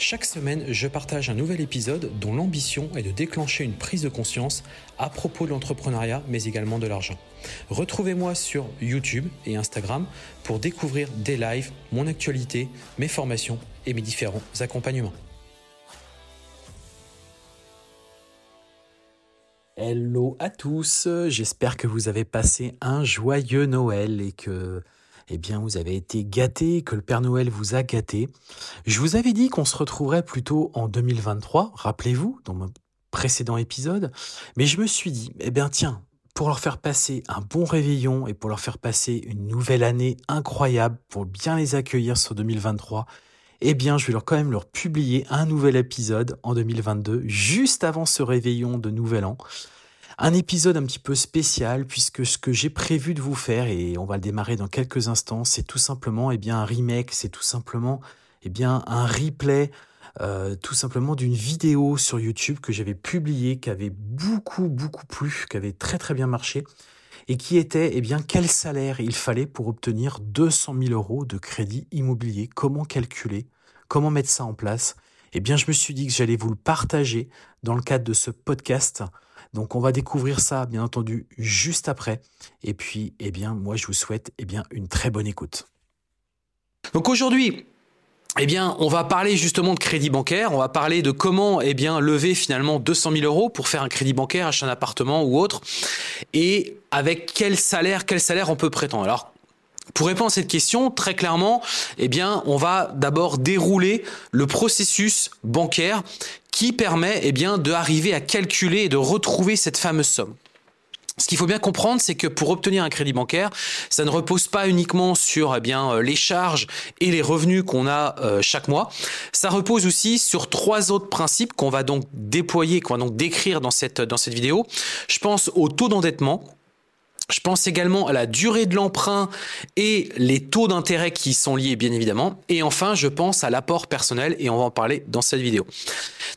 Chaque semaine, je partage un nouvel épisode dont l'ambition est de déclencher une prise de conscience à propos de l'entrepreneuriat, mais également de l'argent. Retrouvez-moi sur YouTube et Instagram pour découvrir des lives, mon actualité, mes formations et mes différents accompagnements. Hello à tous, j'espère que vous avez passé un joyeux Noël et que eh bien, vous avez été gâté, que le Père Noël vous a gâté. Je vous avais dit qu'on se retrouverait plutôt en 2023, rappelez-vous, dans mon précédent épisode, mais je me suis dit, eh bien, tiens, pour leur faire passer un bon réveillon et pour leur faire passer une nouvelle année incroyable, pour bien les accueillir sur 2023, eh bien, je vais leur quand même leur publier un nouvel épisode en 2022, juste avant ce réveillon de Nouvel An. Un épisode un petit peu spécial puisque ce que j'ai prévu de vous faire, et on va le démarrer dans quelques instants, c'est tout simplement eh bien, un remake, c'est tout simplement eh bien, un replay euh, tout simplement d'une vidéo sur YouTube que j'avais publiée, qui avait beaucoup, beaucoup plu, qui avait très, très bien marché, et qui était, eh bien, quel salaire il fallait pour obtenir 200 000 euros de crédit immobilier, comment calculer, comment mettre ça en place? Eh bien, je me suis dit que j'allais vous le partager dans le cadre de ce podcast donc on va découvrir ça bien entendu juste après. Et puis, eh bien, moi je vous souhaite eh bien une très bonne écoute. Donc aujourd'hui, eh bien, on va parler justement de crédit bancaire. On va parler de comment, eh bien, lever finalement 200 000 euros pour faire un crédit bancaire, acheter un appartement ou autre, et avec quel salaire, quel salaire on peut prétendre? Alors, pour répondre à cette question, très clairement, eh bien, on va d'abord dérouler le processus bancaire qui permet eh bien, d'arriver à calculer et de retrouver cette fameuse somme. Ce qu'il faut bien comprendre, c'est que pour obtenir un crédit bancaire, ça ne repose pas uniquement sur eh bien euh, les charges et les revenus qu'on a euh, chaque mois. Ça repose aussi sur trois autres principes qu'on va donc déployer, qu'on va donc décrire dans cette dans cette vidéo. Je pense au taux d'endettement, je pense également à la durée de l'emprunt et les taux d'intérêt qui sont liés bien évidemment. Et enfin, je pense à l'apport personnel et on va en parler dans cette vidéo.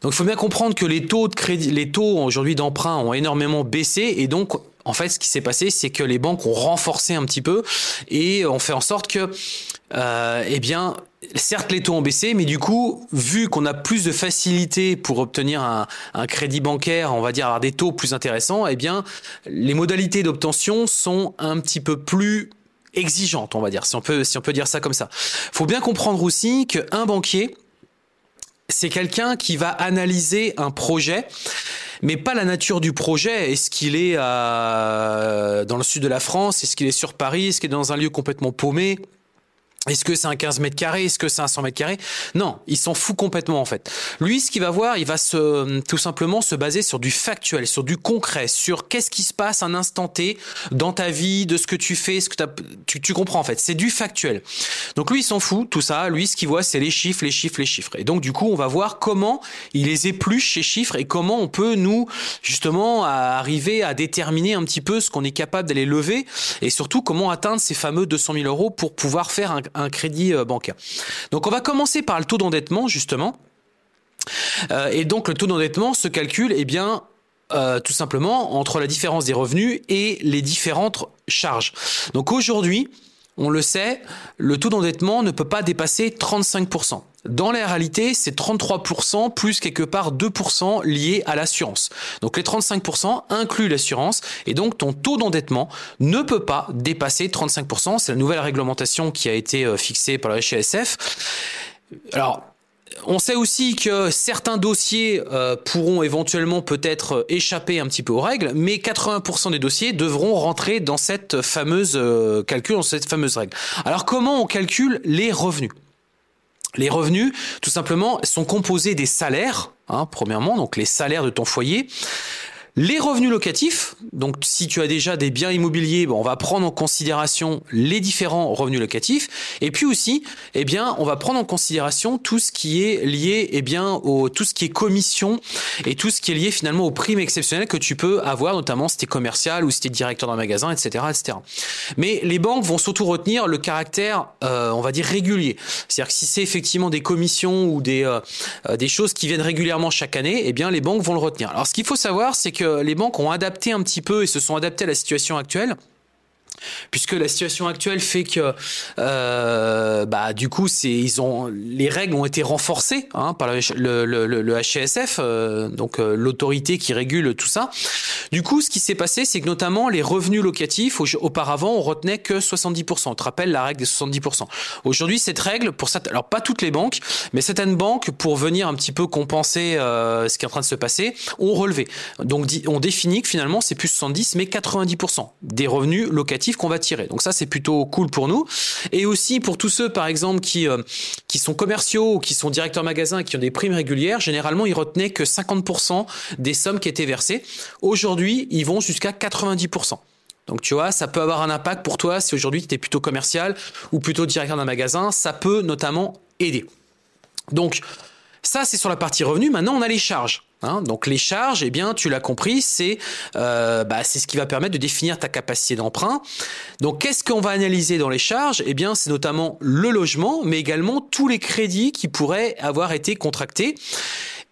Donc il faut bien comprendre que les taux de crédit, les taux aujourd'hui d'emprunt ont énormément baissé et donc en fait, ce qui s'est passé, c'est que les banques ont renforcé un petit peu et ont fait en sorte que, euh, eh bien, certes, les taux ont baissé, mais du coup, vu qu'on a plus de facilité pour obtenir un, crédit bancaire, on va dire avoir des taux plus intéressants, eh bien, les modalités d'obtention sont un petit peu plus exigeantes, on va dire, si on peut, si on peut dire ça comme ça. Faut bien comprendre aussi qu'un banquier, c'est quelqu'un qui va analyser un projet mais pas la nature du projet. Est-ce qu'il est, dans le sud de la France? Est-ce qu'il est sur Paris? Est-ce qu'il est dans un lieu complètement paumé? Est-ce que c'est un 15 mètres carrés? Est-ce que c'est un 100 mètres carrés? Non, il s'en fout complètement en fait. Lui, ce qu'il va voir, il va se, tout simplement se baser sur du factuel, sur du concret, sur qu'est-ce qui se passe un instant T dans ta vie, de ce que tu fais, ce que tu, tu comprends en fait. C'est du factuel. Donc lui, il s'en fout, tout ça. Lui, ce qu'il voit, c'est les chiffres, les chiffres, les chiffres. Et donc du coup, on va voir comment il les épluche ces chiffres et comment on peut nous justement arriver à déterminer un petit peu ce qu'on est capable d'aller lever et surtout comment atteindre ces fameux 200 000 euros pour pouvoir faire un un crédit euh, bancaire. Donc on va commencer par le taux d'endettement justement. Euh, et donc le taux d'endettement se calcule eh bien euh, tout simplement entre la différence des revenus et les différentes charges. Donc aujourd'hui, on le sait, le taux d'endettement ne peut pas dépasser 35%. Dans la réalité, c'est 33% plus quelque part 2% liés à l'assurance. Donc les 35% incluent l'assurance et donc ton taux d'endettement ne peut pas dépasser 35%. C'est la nouvelle réglementation qui a été euh, fixée par la HSF. Alors, on sait aussi que certains dossiers euh, pourront éventuellement peut-être échapper un petit peu aux règles, mais 80% des dossiers devront rentrer dans cette fameuse euh, calcul, dans cette fameuse règle. Alors comment on calcule les revenus? Les revenus, tout simplement, sont composés des salaires, hein, premièrement, donc les salaires de ton foyer, Les revenus locatifs, donc si tu as déjà des biens immobiliers, bon, on va prendre en considération les différents revenus locatifs. Et puis aussi, eh bien, on va prendre en considération tout ce qui est lié, eh bien, au tout ce qui est commission et tout ce qui est lié finalement aux primes exceptionnelles que tu peux avoir, notamment si tu es commercial ou si tu es directeur d'un magasin, etc., etc. Mais les banques vont surtout retenir le caractère, euh, on va dire régulier. C'est-à-dire que si c'est effectivement des commissions ou des euh, euh, des choses qui viennent régulièrement chaque année, eh bien, les banques vont le retenir. Alors, ce qu'il faut savoir, c'est que les banques ont adapté un petit peu et se sont adaptées à la situation actuelle puisque la situation actuelle fait que euh, bah du coup c'est ils ont les règles ont été renforcées hein, par le, le, euh, donc euh, l'autorité qui régule tout ça. Du coup ce qui s'est passé c'est que notamment les revenus locatifs auparavant on retenait que 70% on te rappelle la règle des 70% aujourd'hui cette règle pour ça alors pas toutes les banques mais certaines banques pour venir un petit peu compenser ce qui est en train de se passer ont relevé. Donc on définit que finalement c'est plus 70% mais 90% des revenus locatifs qu'on va tirer. Donc ça, c'est plutôt cool pour nous. Et aussi pour tous ceux, par exemple, qui, euh, qui sont commerciaux ou qui sont directeurs magasins et qui ont des primes régulières, généralement, ils retenaient que 50% des sommes qui étaient versées. Aujourd'hui, ils vont jusqu'à 90%. Donc tu vois, ça peut avoir un impact pour toi si aujourd'hui tu es plutôt commercial ou plutôt directeur d'un magasin, ça peut notamment aider. Donc ça c'est sur la partie revenu, maintenant on a les charges. Hein, donc les charges, eh bien, tu l'as compris, c'est euh, bah, c'est ce qui va permettre de définir ta capacité d'emprunt. Donc qu'est-ce qu'on va analyser dans les charges? Eh bien, c'est notamment le logement, mais également tous les crédits qui pourraient avoir été contractés.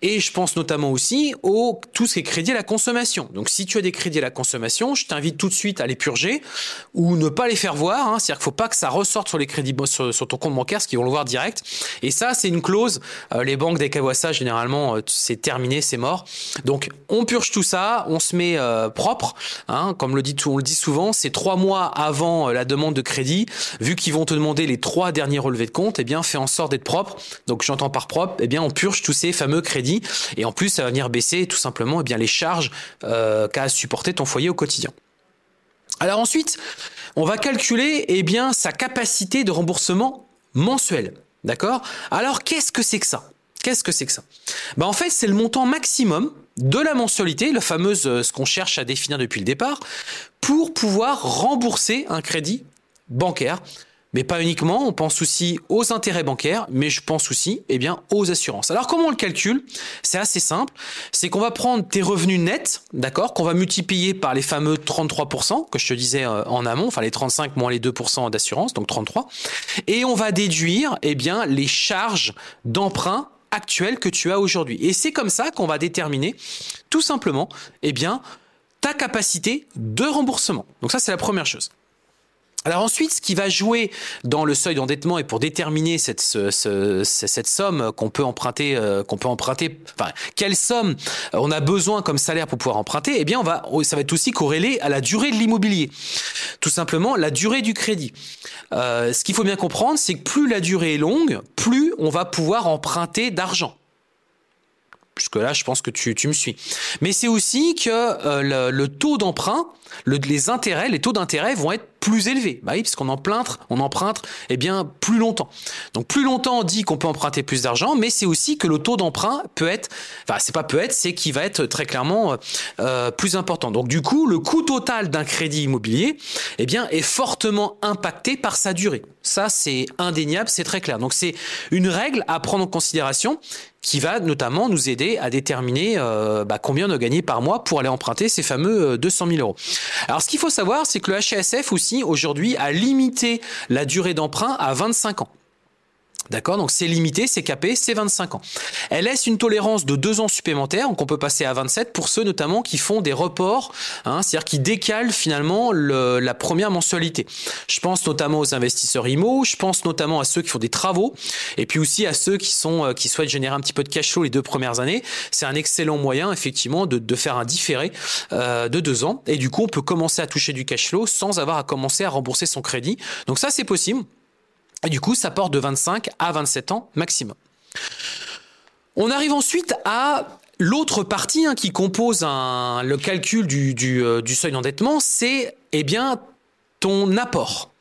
Et je pense notamment aussi au tout ce qui est crédit à la consommation. Donc si tu as des crédits à la consommation, je t'invite tout de suite à les purger ou ne pas les faire voir. Hein. C'est-à-dire qu'il faut pas que ça ressorte sur les crédits sur, ton compte bancaire, ce qu'ils vont le voir direct. Et ça, c'est une clause. Euh, les banques dès qu'elles voient ça, généralement, euh, c'est terminé, c'est mort. Donc on purge tout ça, on se met euh, propre. Hein. Comme on le dit souvent, c'est trois mois avant la demande de crédit. Vu qu'ils vont te demander les trois derniers relevés de compte, eh bien fais en sorte d'être propre. Donc j'entends par propre, eh bien on purge tous ces fameux crédits et en plus, ça va venir baisser tout simplement eh bien, les charges euh, qu'a supporté ton foyer au quotidien. Alors ensuite, on va calculer eh sa capacité de remboursement mensuel. D'accord? Alors qu'est-ce que c'est que ça? Qu'est-ce que c'est que ça? Ben, En fait, c'est le montant maximum de la mensualité, la fameuse, euh, ce qu'on cherche à définir depuis le départ, pour pouvoir rembourser un crédit bancaire mais pas uniquement, on pense aussi aux intérêts bancaires, mais je pense aussi eh bien, aux assurances. Alors comment on le calcule? C'est assez simple, c'est qu'on va prendre tes revenus nets, d'accord, qu'on va multiplier par les fameux 33% que je te disais euh, en amont, enfin les 35 moins les 2% d'assurance, donc 33, et on va déduire eh bien, les charges d'emprunt actuelles que tu as aujourd'hui. Et c'est comme ça qu'on va déterminer tout simplement eh bien, ta capacité de remboursement. Donc ça c'est la première chose. Alors ensuite, ce qui va jouer dans le seuil d'endettement et pour déterminer cette, cette somme qu'on peut emprunter, euh, qu'on peut emprunter, enfin quelle somme on a besoin comme salaire pour pouvoir emprunter, eh bien on va, ça va être aussi corrélé à la durée de l'immobilier, tout simplement la durée du crédit. Euh, ce qu'il faut bien comprendre, c'est que plus la durée est longue, plus on va pouvoir emprunter d'argent. Jusque là, je pense que tu, tu me suis. Mais c'est aussi que euh, le, le, taux d'emprunt, les intérêts, les taux d'intérêt vont être plus élevé. Bah oui, puisqu'on emprunte, on emprunte eh bien plus longtemps. Donc plus longtemps on dit qu'on peut emprunter plus d'argent, mais c'est aussi que le taux d'emprunt peut être, enfin c'est pas peut être, c'est qu'il va être très clairement euh, plus important. Donc du coup, le coût total d'un crédit immobilier, eh bien est fortement impacté par sa durée. Ça c'est indéniable, c'est très clair. Donc c'est une règle à prendre en considération qui va notamment nous aider à déterminer euh, bah, combien on a gagné par mois pour aller emprunter ces fameux 200 euh, 000 euros. Alors ce qu'il faut savoir, c'est que le HSF aussi aujourd'hui à limiter la durée d'emprunt à 25 ans. D'accord? Donc c'est limité, c'est capé, c'est 25 ans. Elle laisse une tolérance de 2 ans supplémentaires, donc on peut passer à 27 pour ceux notamment qui font des reports, hein, c'est-à-dire qui décalent finalement le, la première mensualité. Je pense notamment aux investisseurs IMO, je pense notamment à ceux qui font des travaux, et puis aussi à ceux qui sont euh, qui souhaitent générer un petit peu de cash flow les deux premières années. C'est un excellent moyen effectivement de, de faire un différé euh, de 2 ans, et du coup on peut commencer à toucher du cash flow sans avoir à commencer à rembourser son crédit. Donc ça c'est possible. Et du coup, ça porte de 25 à 27 ans maximum. On arrive ensuite à l'autre partie hein, qui compose le calcul du, euh, du seuil d'endettement, c'est eh bien ton apport.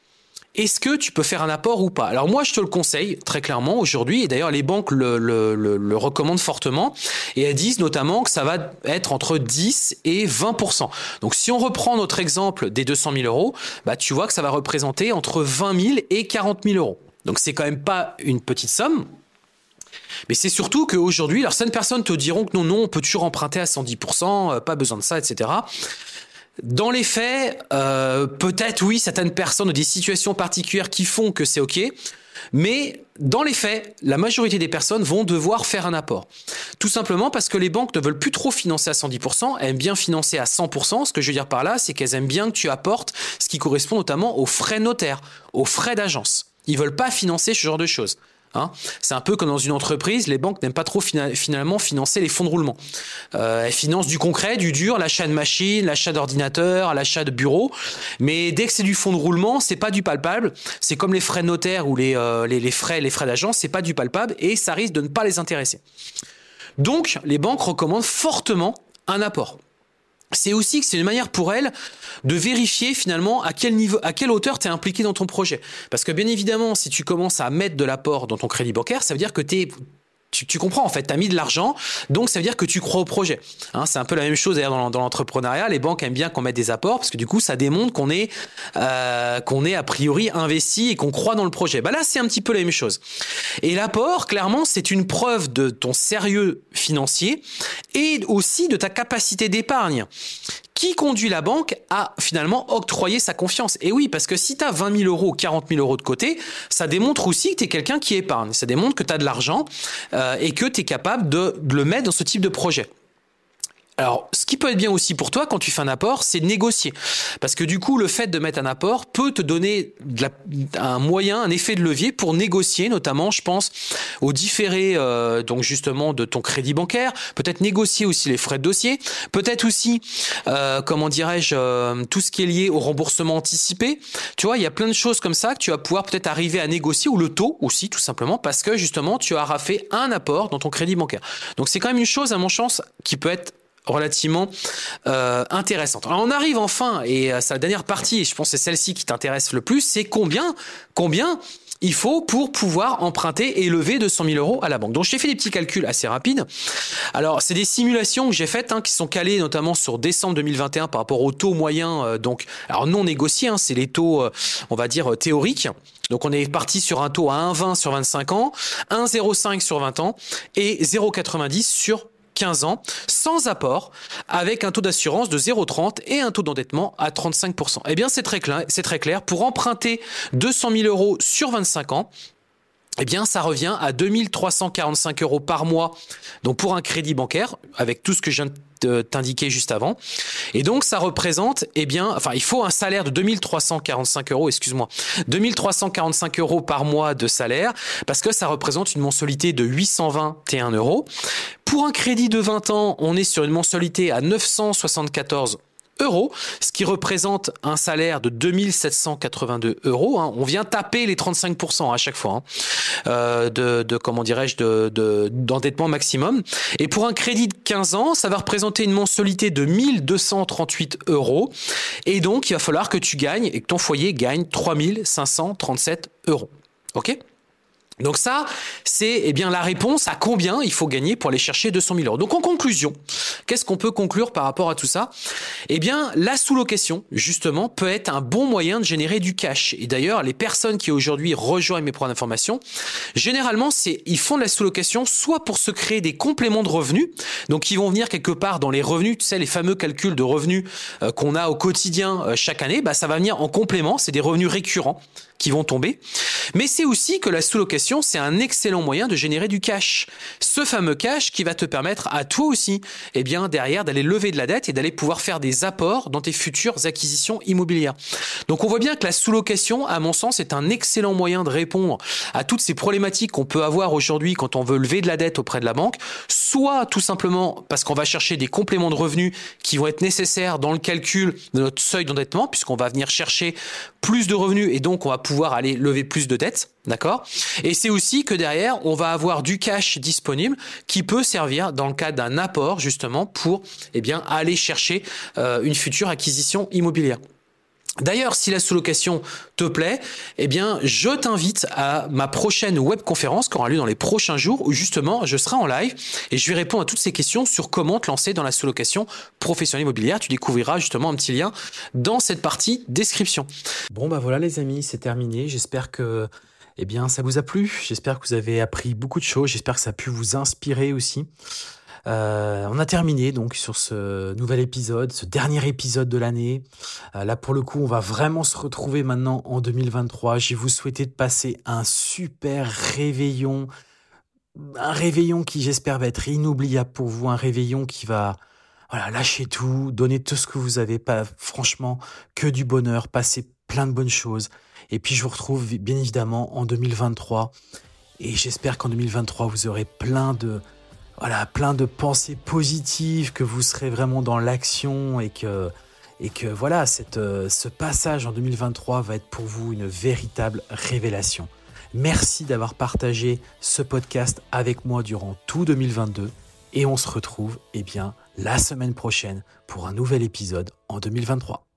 Est-ce que tu peux faire un apport ou pas? Alors moi, je te le conseille très clairement aujourd'hui, et d'ailleurs les banques le, recommandent fortement, et elles disent notamment que ça va être entre 10 et 20%. Donc si on reprend notre exemple des 200 000 euros, bah, tu vois que ça va représenter entre 20 000 et 40 000 euros. Donc c'est quand même pas une petite somme. Mais c'est surtout qu'aujourd'hui, certaines personnes te diront que non, non, on peut toujours emprunter à 110%, euh, pas besoin de ça, etc. Dans les faits, euh, peut-être oui, certaines personnes ont des situations particulières qui font que c'est OK, mais dans les faits, la majorité des personnes vont devoir faire un apport. Tout simplement parce que les banques ne veulent plus trop financer à 110%, elles aiment bien financer à 100%. Ce que je veux dire par là, c'est qu'elles aiment bien que tu apportes ce qui correspond notamment aux frais notaires, aux frais d'agence. Ils veulent pas financer ce genre de choses. Hein. c'est un peu comme dans une entreprise, les banques n'aiment pas trop finalement financer les fonds de roulement. Euh, elles financent du concret, du dur, l'achat de machines, l'achat d'ordinateurs, l'achat de bureaux. Mais dès que c'est du fonds de roulement, c'est pas du palpable. C'est comme les frais notaires ou les, euh, frais, les frais d'agence, c'est pas du palpable et ça risque de ne pas les intéresser. Donc, les banques recommandent fortement un apport c'est aussi que c'est une manière pour elle de vérifier finalement à quel niveau, à quelle hauteur tu es impliqué dans ton projet. Parce que bien évidemment, si tu commences à mettre de l'apport dans ton crédit bancaire, ça veut dire que tu es tu, comprends en fait, tu as mis de l'argent, donc ça veut dire que tu crois au projet. Hein, c'est un peu la même chose d'ailleurs dans, dans l'entrepreneuriat. Les banques aiment bien qu'on mette des apports parce que du coup ça démontre qu'on est euh, qu'on est a priori investi et qu'on croit dans le projet. Bah là c'est un petit peu la même chose. Et l'apport, clairement, c'est une preuve de ton sérieux financier et aussi de ta capacité d'épargne qui conduit la banque à finalement octroyer sa confiance. Et oui, parce que si tu as 20 000 euros ou 40 000 euros de côté, ça démontre aussi que tu es quelqu'un qui épargne. Ça démontre que tu as de l'argent euh, et que tu es capable de, de le mettre dans ce type de projet. Alors, ce qui peut être bien aussi pour toi quand tu fais un apport, c'est de négocier. Parce que du coup, le fait de mettre un apport peut te donner un moyen, un effet de levier pour négocier, notamment, je pense, aux différés, euh, donc justement, de ton crédit bancaire. Peut-être négocier aussi les frais de dossier. Peut-être aussi, euh, comment dirais-je, euh, tout ce qui est lié au remboursement anticipé. Tu vois, il y a plein de choses comme ça que tu vas pouvoir peut-être arriver à négocier, ou le taux aussi, tout simplement, parce que justement, tu auras fait un apport dans ton crédit bancaire. Donc, c'est quand même une chose, à mon chance, qui peut être relativement euh, intéressante. Alors on arrive enfin, et euh, c'est la dernière partie, et je pense que c'est celle-ci qui t'intéresse le plus, c'est combien, combien il faut pour pouvoir emprunter et lever 200 000 euros à la banque. Donc j'ai fait des petits calculs assez rapides. Alors c'est des simulations que j'ai faites, hein, qui sont calées notamment sur décembre 2021 par rapport au taux moyen, euh, donc non négocié, hein, c'est les taux, euh, on va dire théoriques. Donc on est parti sur un taux à 1,20 sur 25 ans, 1,05 sur 20 ans et 0,90 sur 15 ans, sans apport, avec un taux d'assurance de 0,30 et un taux d'endettement à 35%. Eh bien, c'est très clair. Pour emprunter 200 000 euros sur 25 ans, eh bien, ça revient à 2345 euros par mois. Donc, pour un crédit bancaire, avec tout ce que je viens de t'indiquer juste avant. Et donc, ça représente, eh bien, enfin, il faut un salaire de 2345 euros, excuse-moi, 2345 euros par mois de salaire, parce que ça représente une mensualité de 821 euros. Pour un crédit de 20 ans, on est sur une mensualité à 974 euros, ce qui représente un salaire de 2782 euros. Hein. On vient taper les 35% à chaque fois hein, euh, de, de, comment dirais-je de, d'endettement maximum. Et pour un crédit de 15 ans, ça va représenter une mensualité de 1238 euros. Et donc, il va falloir que tu gagnes et que ton foyer gagne 3537 euros. OK? Donc ça, c'est eh bien la réponse à combien il faut gagner pour aller chercher 200 000 euros. Donc en conclusion, qu'est-ce qu'on peut conclure par rapport à tout ça? Eh bien, la sous-location, justement, peut être un bon moyen de générer du cash. Et d'ailleurs, les personnes qui aujourd'hui rejoignent mes programmes d'information, généralement, c'est ils font de la sous-location soit pour se créer des compléments de revenus, donc ils vont venir quelque part dans les revenus, tu sais, les fameux calculs de revenus euh, qu'on a au quotidien euh, chaque année, bah, ça va venir en complément, c'est des revenus récurrents qui vont tomber. Mais c'est aussi que la sous-location, c'est un excellent moyen de générer du cash. Ce fameux cash qui va te permettre à toi aussi, eh bien, derrière, d'aller lever de la dette et d'aller pouvoir faire des apports dans tes futures acquisitions immobilières. Donc, on voit bien que la sous-location, à mon sens, est un excellent moyen de répondre à toutes ces problématiques qu'on peut avoir aujourd'hui quand on veut lever de la dette auprès de la banque, soit tout simplement parce qu'on va chercher des compléments de revenus qui vont être nécessaires dans le calcul de notre seuil d'endettement, puisqu'on va venir chercher plus de revenus et donc on va pouvoir aller lever plus de dettes, d'accord? Et c'est aussi que derrière, on va avoir du cash disponible qui peut servir dans le cas d'un apport justement pour eh aller chercher euh, une future acquisition immobilière. D'ailleurs, si la sous-location te plaît, eh bien, je t'invite à ma prochaine web conférence qui aura lieu dans les prochains jours où justement je serai en live et je vais répondre à toutes ces questions sur comment te lancer dans la sous-location professionnelle immobilière. Tu découvriras justement un petit lien dans cette partie description. Bon, bah voilà les amis, c'est terminé. J'espère que eh bien, ça vous a plu. J'espère que vous avez appris beaucoup de choses. J'espère que ça a pu vous inspirer aussi. Euh, on a terminé donc sur ce nouvel épisode, ce dernier épisode de l'année. Euh, là pour le coup, on va vraiment se retrouver maintenant en 2023. J'ai vous souhaité de passer un super réveillon, un réveillon qui j'espère va être inoubliable pour vous, un réveillon qui va voilà, lâcher tout, donner tout ce que vous avez, pas franchement que du bonheur, passer plein de bonnes choses. Et puis je vous retrouve bien évidemment en 2023 et j'espère qu'en 2023 vous aurez plein de voilà, plein de pensées positives, que vous serez vraiment dans l'action et que, et que voilà, cette, euh, ce passage en 2023 va être pour vous une véritable révélation. Merci d'avoir partagé ce podcast avec moi durant tout 2022 et on se retrouve eh bien la semaine prochaine pour un nouvel épisode en 2023.